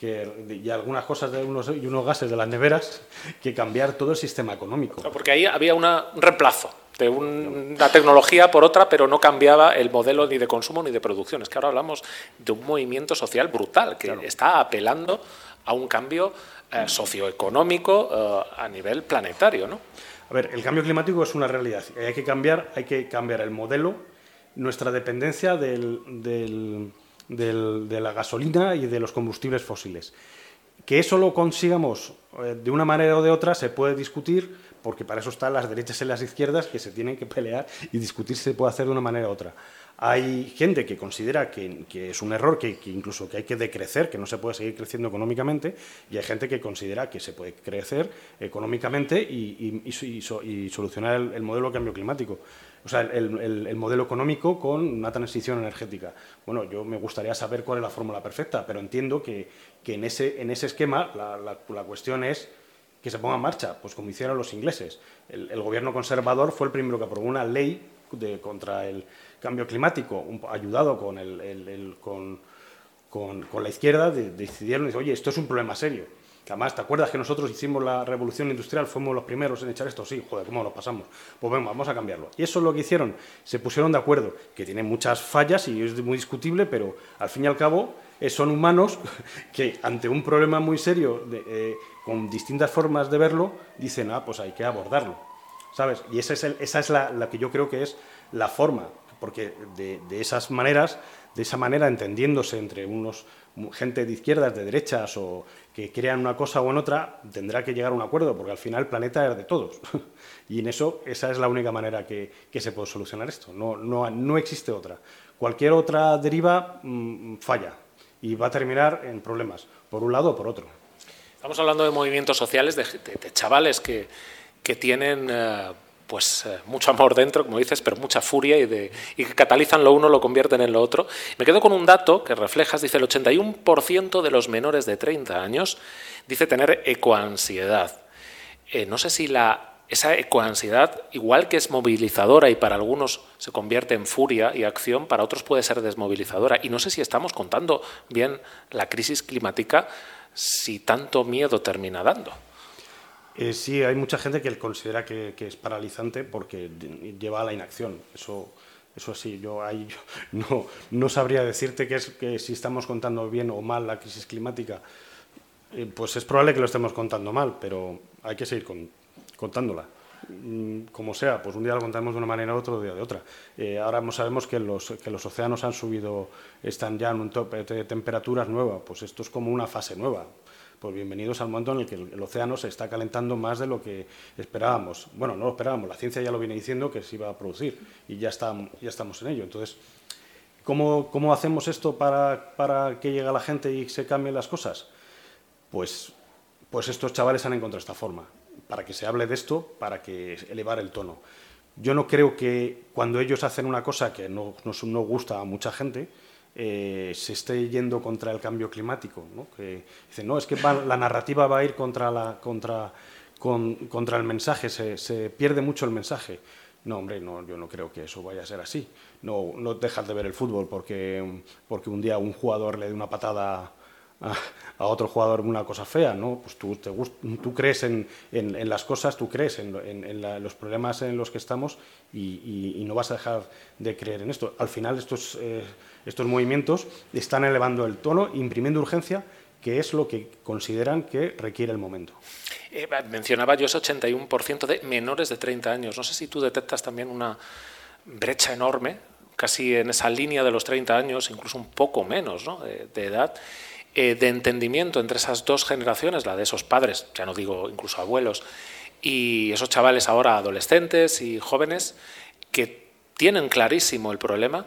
S6: que, y algunas cosas de unos, y unos gases de las neveras que cambiar todo el sistema económico.
S5: Porque ahí había una, un reemplazo de un, una tecnología por otra, pero no cambiaba el modelo ni de consumo ni de producción. Es que ahora hablamos de un movimiento social brutal que claro. está apelando a un cambio eh, socioeconómico eh, a nivel planetario. ¿no?
S6: A ver, el cambio climático es una realidad. Hay que cambiar, hay que cambiar el modelo nuestra dependencia del, del, de la gasolina y de los combustibles fósiles. Que eso lo consigamos eh, de una manera o de otra se puede discutir, porque para eso están las derechas y las izquierdas que se tienen que pelear y discutir si se puede hacer de una manera u otra. Hay gente que considera que, es un error, que, incluso que hay que decrecer, que no se puede seguir creciendo económicamente, y hay gente que considera que se puede crecer económicamente y, solucionar el, modelo de cambio climático. O sea, el, modelo económico con una transición energética. Bueno, yo me gustaría saber cuál es la fórmula perfecta, pero entiendo que, en, ese, esquema la, cuestión es que se ponga en marcha, pues como hicieron los ingleses. El, gobierno conservador fue el primero que aprobó una ley contra el cambio climático, ayudado con, el, con, con, la izquierda, decidieron, oye, esto es un problema serio. Además, ¿te acuerdas que nosotros hicimos la revolución industrial? Fuimos los primeros en echar esto. Sí, joder, ¿cómo lo pasamos? Pues venga, vamos a cambiarlo. Y eso es lo que hicieron. Se pusieron de acuerdo, que tiene muchas fallas y es muy discutible, pero al fin y al cabo eh, son humanos que ante un problema muy serio, eh, con distintas formas de verlo, dicen, ah, pues hay que abordarlo. ¿Sabes? Y esa es, esa es la, la que yo creo que es la forma porque de, esas maneras, de esa manera, entendiéndose entre unos gente de izquierdas, de derechas o que crean una cosa o en otra, tendrá que llegar a un acuerdo, porque al final el planeta es de todos. y en eso, esa es la única manera que, se puede solucionar esto. No, no, no, existe otra. Cualquier otra deriva mm, falla y va a terminar en problemas, por un lado o por otro.
S5: Estamos hablando de movimientos sociales, de, chavales que, que tienen. Eh, pues eh, mucho amor dentro, como dices, pero mucha furia y, de, y que catalizan lo uno, lo convierten en lo otro. Me quedo con un dato que reflejas, dice el 81% de los menores de 30 años dice tener ecoansiedad. Eh, no sé si la, esa ecoansiedad, igual que es movilizadora y para algunos se convierte en furia y acción, para otros puede ser desmovilizadora. Y no sé si estamos contando bien la crisis climática, si tanto miedo termina dando.
S6: Eh, sí, hay mucha gente que considera que, es paralizante porque lleva a la inacción. Eso, eso sí, yo ahí no, no sabría decirte que, si estamos contando bien o mal la crisis climática. Eh, pues es probable que lo estemos contando mal, pero hay que seguir contándola. Mm, como sea, pues un día lo contamos de una manera u otro día de otra. Eh, ahora sabemos que los, que los océanos han subido, están ya en un tope de temperaturas nueva, pues esto es como una fase nueva pues bienvenidos al momento en el que el, océano se está calentando más de lo que esperábamos. Bueno, no lo esperábamos, la ciencia ya lo viene diciendo que se iba a producir y ya, está, ya estamos en ello. Entonces, ¿cómo, cómo hacemos esto para, para, que llegue la gente y se cambien las cosas? Pues, pues estos chavales han encontrado esta forma, para que se hable de esto, para que elevar el tono. Yo no creo que cuando ellos hacen una cosa que no, no, no gusta a mucha gente, eh, se esté yendo contra el cambio climático. ¿no? Que dicen, no, es que la narrativa va a ir contra, la, contra, contra el mensaje, se, pierde mucho el mensaje. No, hombre, no, yo no creo que eso vaya a ser así. No, no dejas de ver el fútbol porque, porque un día un jugador le dé una patada a, otro jugador una cosa fea, ¿no? Pues tú, te tú crees en, en, las cosas, tú crees en, en los problemas en los que estamos y, y, no vas a dejar de creer en esto. Al final estos, eh, estos movimientos están elevando el tono, imprimiendo urgencia, que es lo que consideran que requiere el momento.
S5: Eh, mencionaba yo ese 81% de menores de 30 años. No sé si tú detectas también una brecha enorme, casi en esa línea de los 30 años, incluso un poco menos ¿no? de, de edad, eh, de entendimiento entre esas dos generaciones, la de esos padres, ya no digo incluso abuelos, y esos chavales ahora adolescentes y jóvenes que tienen clarísimo el problema,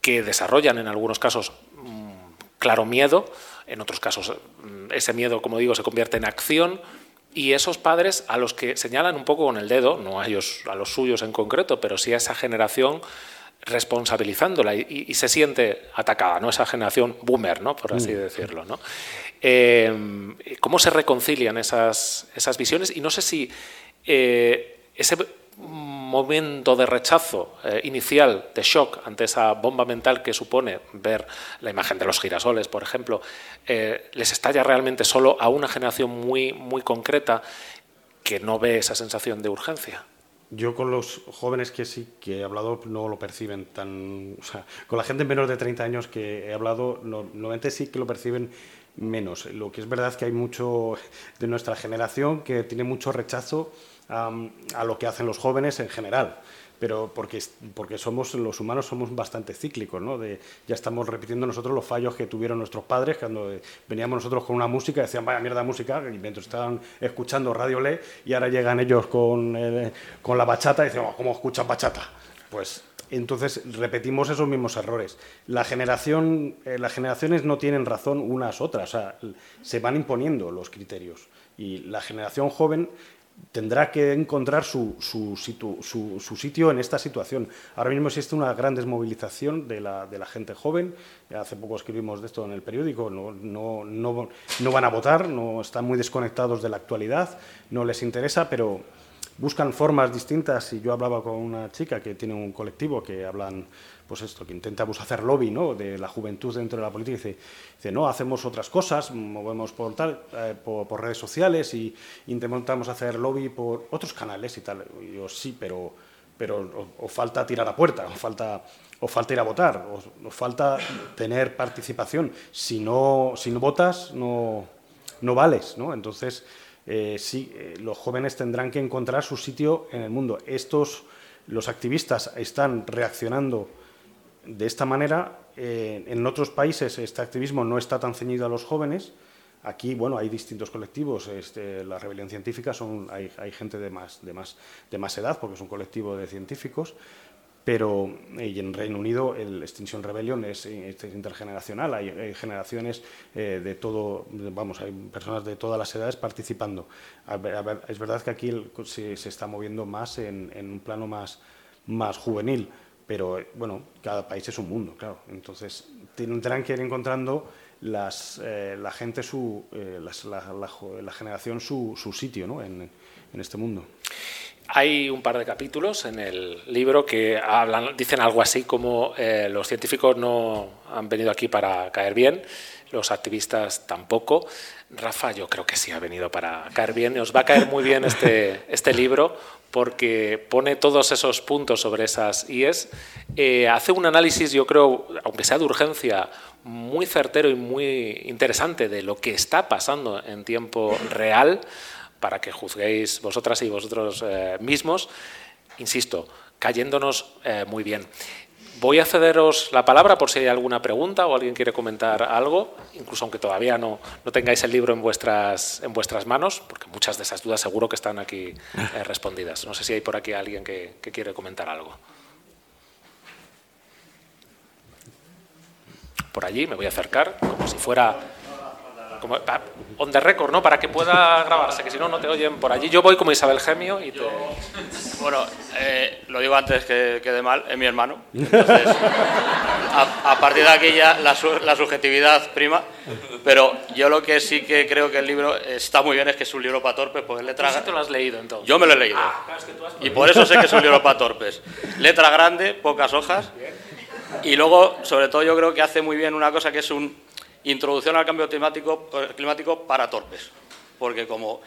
S5: que desarrollan en algunos casos mm, claro miedo, en otros casos mm, ese miedo, como digo, se convierte en acción, y esos padres a los que señalan un poco con el dedo, no a ellos, a los suyos en concreto, pero sí a esa generación responsabilizándola y, se siente atacada, ¿no? Esa generación boomer, ¿no? Por así mm. decirlo, ¿no? Eh, ¿Cómo se reconcilian esas, esas visiones? Y no sé si eh, ese momento de rechazo eh, inicial, de shock ante esa bomba mental que supone ver la imagen de los girasoles, por ejemplo, les estalla realmente solo a una generación muy, muy concreta que no ve esa sensación de urgencia.
S6: Yo con los jóvenes que sí que he hablado no lo perciben tan... O sea, con la gente menor de 30 años que he hablado, normalmente sí que lo perciben menos. Lo que es verdad es que hay mucho de nuestra generación que tiene mucho rechazo a lo que hacen los jóvenes en general pero porque, porque somos, los humanos somos bastante cíclicos, ¿no? De, ya estamos repitiendo nosotros los fallos que tuvieron nuestros padres cuando veníamos nosotros con una música, decían, vaya mierda música, y mientras estaban escuchando Radio Le, y ahora llegan ellos con, con la bachata y dicen, oh, ¿cómo escuchan bachata? Pues entonces repetimos esos mismos errores. La generación, eh, las generaciones no tienen razón unas otras, o sea, se van imponiendo los criterios. Y la generación joven tendrá que encontrar su, su, sitio en esta situación. Ahora mismo existe una gran desmovilización de la, de la, gente joven. Hace poco escribimos de esto en el periódico. No, no, no, no, van a votar, no están muy desconectados de la actualidad, no les interesa, pero buscan formas distintas. Y yo hablaba con una chica que tiene un colectivo que hablan pues esto, que intenta pues, hacer lobby ¿no? de la juventud dentro de la política, y dice, no, hacemos otras cosas, movemos por, tal, eh, por, redes sociales y intentamos hacer lobby por otros canales y tal. Y yo, sí, pero, pero os, falta tirar a puerta, os falta, os falta ir a votar, os, falta tener participación. Si no, si no votas, no, no vales, ¿no? Entonces, eh, sí, eh, los jóvenes tendrán que encontrar su sitio en el mundo. Estos, los activistas están reaccionando de esta manera, eh, en otros países este activismo no está tan ceñido a los jóvenes. Aquí, bueno, hay distintos colectivos. Este, la rebelión científica son, hay, gente de más, de, más, de más edad, porque es un colectivo de científicos. Pero y en Reino Unido el Extinction Rebellion es, intergeneracional, hay, generaciones eh, de todo, vamos, hay personas de todas las edades participando. es verdad que aquí se, está moviendo más en, en un plano más, más juvenil pero bueno, cada país es un mundo, claro. Entonces tendrán que ir encontrando las, eh, la gente, su, eh, la, generación, su, su sitio ¿no? en, en, este mundo.
S5: Hay un par de capítulos en el libro que hablan, dicen algo así como eh, los científicos no han venido aquí para caer bien, los activistas tampoco. Rafa, yo creo que sí ha venido para caer bien. Os va a caer muy bien este, este libro porque pone todos esos puntos sobre esas IES. Eh, hace un análisis, yo creo, aunque sea de urgencia, muy certero y muy interesante de lo que está pasando en tiempo real para que juzguéis vosotras y vosotros eh, mismos. Insisto, cayéndonos eh, muy bien. Voy a cederos la palabra por si hay alguna pregunta o alguien quiere comentar algo, incluso aunque todavía no, no tengáis el libro en vuestras, en vuestras manos, porque muchas de esas dudas seguro que están aquí eh, respondidas. No sé si hay por aquí alguien que, que quiere comentar algo. Por allí me voy a acercar, como si fuera como, on the record, ¿no? Para que pueda grabarse, que si no, no te oyen por allí. Yo voy como Isabel Gemio y te...
S7: Bueno, eh, lo digo antes que quede mal, es mi hermano. Entonces, a, partir de aquí ya la, subjetividad prima. Pero yo lo que sí que creo que el libro está muy bien es que es un libro para torpes, porque letra...
S5: ¿Tú lo has leído entonces?
S7: Yo me lo he leído. Ah, y por eso sé que es un libro para torpes. Letra grande, pocas hojas. Y luego, sobre todo, yo creo que hace muy bien una cosa que es un Introducción al cambio climático, para torpes, porque como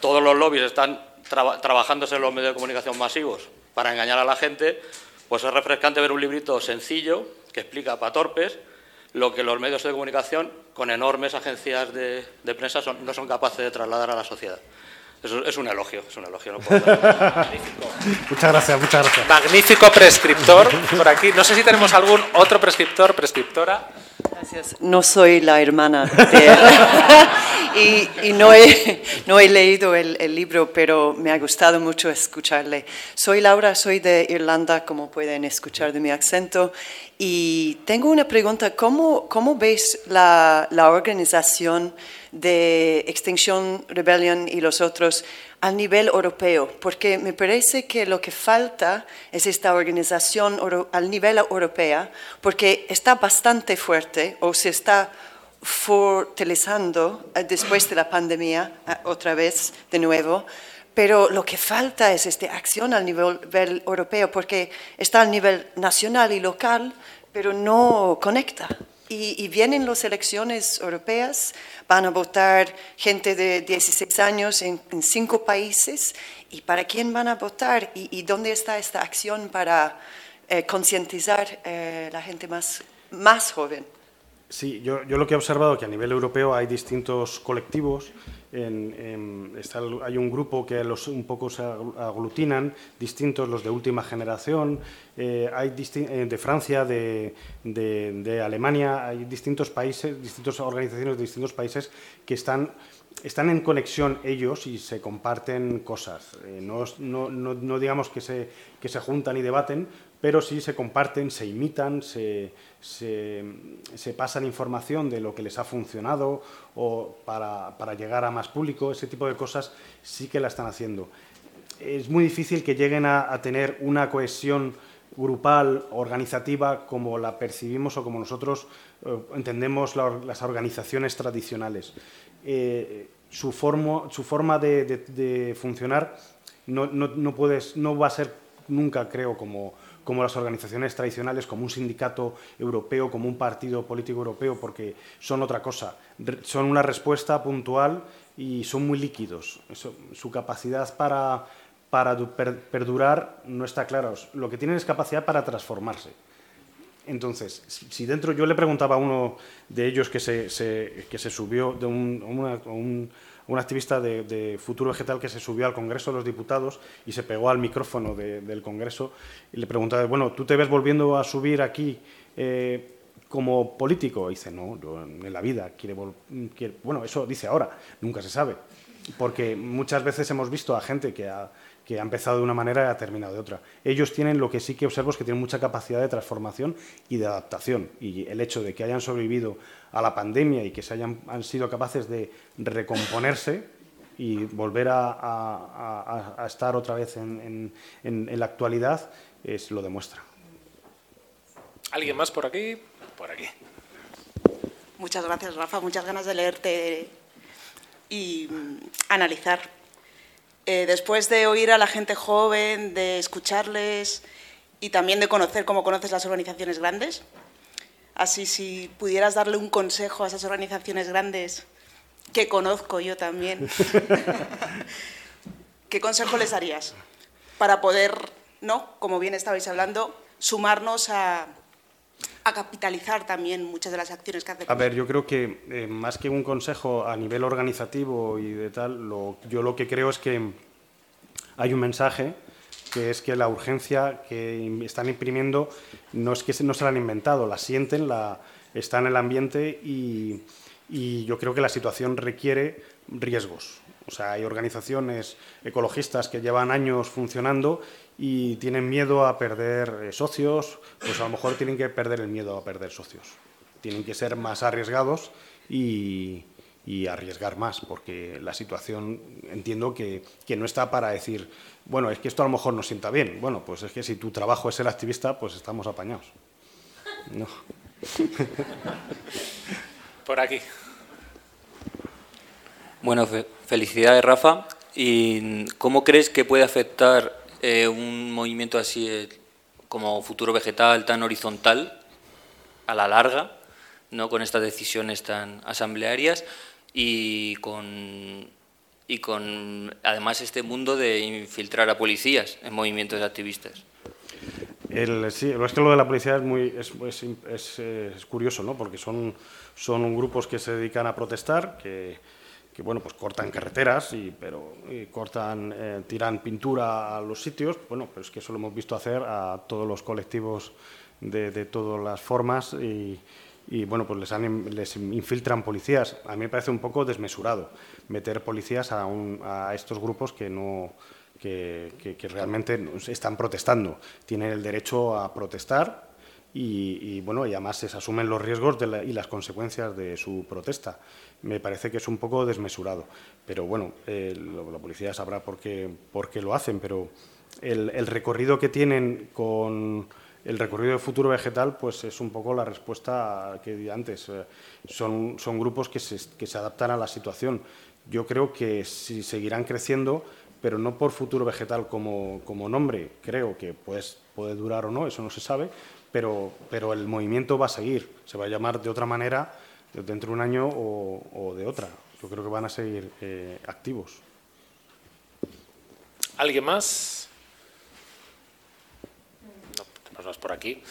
S7: todos los lobbies están trabajándose en los medios de comunicación masivos para engañar a la gente, pues es refrescante ver un librito sencillo que explica para torpes lo que los medios de comunicación con enormes agencias de, prensa no son capaces de trasladar a la sociedad. Eso es un elogio, es un elogio. No puedo
S6: muchas gracias, muchas gracias.
S5: Magnífico prescriptor por aquí. No sé si tenemos algún otro prescriptor, prescriptora.
S8: Gracias. No soy la hermana de él y, y, no, he, no he leído el, el, libro, pero me ha gustado mucho escucharle. Soy Laura, soy de Irlanda, como pueden escuchar de mi acento, y tengo una pregunta. ¿Cómo, cómo ves la, la organización de Extinction Rebellion y los otros al nivel europeo, porque me parece que lo que falta es esta organización al nivel europeo, porque está bastante fuerte o se está fortaleciendo eh, después de la pandemia, eh, otra vez, de nuevo, pero lo que falta es esta acción al nivel europeo, porque está al nivel nacional y local, pero no conecta. Y, vienen las elecciones europeas, van a votar gente de 16 años en, cinco países. ¿Y para quién van a votar? ¿Y, dónde está esta acción para eh, concientizar eh, la gente más, más joven?
S6: Sí, yo, yo, lo que he observado es que a nivel europeo hay distintos colectivos hay un grupo que los un poco se aglutinan, distintos, los de última generación, eh, hay eh, de Francia, de, Alemania, hay distintos países, distintas organizaciones de distintos países que están están en conexión ellos y se comparten cosas. Eh, no, no, digamos que se, que se juntan y debaten, pero sí se comparten, se imitan, se, se, se pasan información de lo que les ha funcionado o para, para, llegar a más público, ese tipo de cosas sí que la están haciendo. Es muy difícil que lleguen a, a tener una cohesión grupal, organizativa, como la percibimos o como nosotros eh, entendemos las organizaciones tradicionales. Eh, su, su, forma de, funcionar no, no, puedes, no va a ser nunca, creo, como, como las organizaciones tradicionales, como un sindicato europeo, como un partido político europeo, porque son otra cosa. Son una respuesta puntual y son muy líquidos. su capacidad para, para perdurar no está claro. Lo que tienen es capacidad para transformarse. Entonces, si dentro yo le preguntaba a uno de ellos que se, que se subió, de un, activista de, Futuro Vegetal que se subió al Congreso de los Diputados y se pegó al micrófono del Congreso y le preguntaba, bueno, ¿tú te ves volviendo a subir aquí eh, como político? Y dice, no, yo en la vida quiere, quiere, Bueno, eso dice ahora, nunca se sabe, porque muchas veces hemos visto a gente que ha que ha empezado de una manera y ha terminado de otra. Ellos tienen lo que sí que observo es que tienen mucha capacidad de transformación y de adaptación. Y el hecho de que hayan sobrevivido a la pandemia y que se hayan han sido capaces de recomponerse y volver a, estar otra vez en, la actualidad es, lo demuestra.
S5: ¿Alguien más por aquí? Por aquí.
S9: Muchas gracias, Rafa. Muchas ganas de leerte y mm, analizar eh, después de oír a la gente joven, de escucharles y también de conocer cómo conoces las organizaciones grandes, así si pudieras darle un consejo a esas organizaciones grandes que conozco yo también, ¿qué consejo les darías para poder, no, como bien estabais hablando, sumarnos a, capitalizar también muchas de las acciones que hace.
S6: A ver, yo creo que eh, más que un consejo a nivel organizativo y de tal, yo lo que creo es que hay un mensaje que es que la urgencia que están imprimiendo no es que no se la han inventado, la sienten, la, está en el ambiente y, y yo creo que la situación requiere riesgos. O sea, hay organizaciones ecologistas que llevan años funcionando y tienen miedo a perder eh, socios, pues a lo mejor tienen que perder el miedo a perder socios. Tienen que ser más arriesgados y, arriesgar más, porque la situación entiendo que, no está para decir, bueno, es que esto a lo mejor nos sienta bien. Bueno, pues es que si tu trabajo es ser activista, pues estamos apañados. No.
S5: Por aquí.
S10: Bueno, felicidades, Rafa. ¿Y cómo crees que puede afectar eh, un movimiento así eh, como futuro vegetal tan horizontal a la larga, ¿no? con estas decisiones tan asamblearias y con, y con además este mundo de infiltrar a policías en movimientos activistas?
S6: Sí, es que lo de la policía es, muy, es, es, es curioso, ¿no? porque son, son grupos que se dedican a protestar, que que bueno, pues cortan carreteras, y, pero cortan, eh, tiran pintura a los sitios, bueno, pero es que eso lo hemos visto hacer a todos los colectivos de, de todas las formas y, bueno, pues les, les, infiltran policías. A mí me parece un poco desmesurado meter policías a, un, a estos grupos que no que, realmente están protestando. Tienen el derecho a protestar y, y bueno, y además se asumen los riesgos de y las consecuencias de su protesta me parece que es un poco desmesurado. Pero bueno, la policía sabrá por qué, por qué lo hacen, pero el, recorrido que tienen con el recorrido de futuro vegetal, pues es un poco la respuesta que di antes. Eh, son, son grupos que se, que se adaptan a la situación. Yo creo que si seguirán creciendo, pero no por futuro vegetal como, como nombre, creo que pues, puede durar o no, eso no se sabe, pero, pero el movimiento va a seguir, se va a llamar de otra manera dentro de un año o, de otra. Yo creo que van a seguir eh, activos.
S5: ¿Alguien más? No, tenemos más por aquí.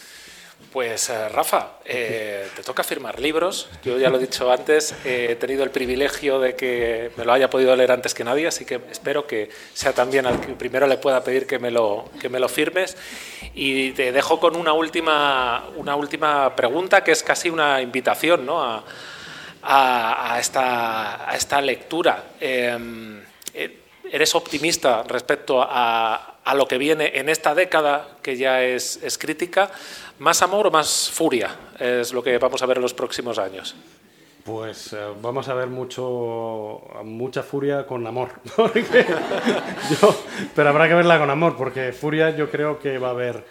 S5: Pues eh, Rafa, eh, te toca firmar libros. Yo ya lo he dicho antes, eh, he tenido el privilegio de que me lo haya podido leer antes que nadie, así que espero que sea también al que primero le pueda pedir que me lo, que me lo firmes. Y te dejo con una última, una última pregunta que es casi una invitación ¿no? a, esta, a esta lectura. Em, ¿Eres optimista respecto a, a lo que viene en esta década que ya es, es crítica? ¿Más amor o más furia? Es lo que vamos a ver en los próximos años.
S6: Pues eh, vamos a ver mucho, mucha furia con amor. yo- pero habrá que verla con amor, porque furia yo creo que va a haber,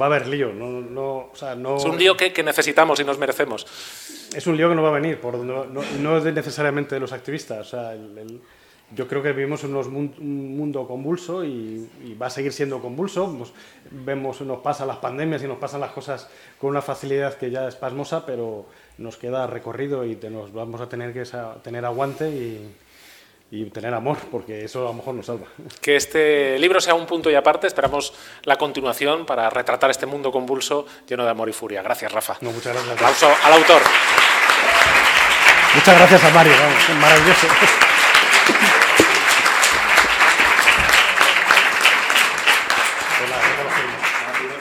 S6: va a haber lío. No, no, o sea, no,
S5: Es un lío que, que necesitamos y nos merecemos.
S6: es un lío que no va a venir, por, no, no, es necesariamente de los activistas. O sea, el- el- yo creo que vivimos en unos mun- un mundo convulso y, y va a seguir siendo convulso. Nos, vemos, nos pasan las pandemias y nos pasan las cosas con una facilidad que ya es pasmosa, pero nos queda recorrido y te- nos vamos a tener que tener aguante y, y tener amor, porque eso a lo mejor nos salva.
S5: Que este libro sea un punto y aparte. Esperamos la continuación para retratar este mundo convulso lleno de amor y furia. Gracias, Rafa.
S6: No, muchas gracias.
S5: Aplauso al autor.
S6: Muchas gracias a Mario, vamos, maravilloso.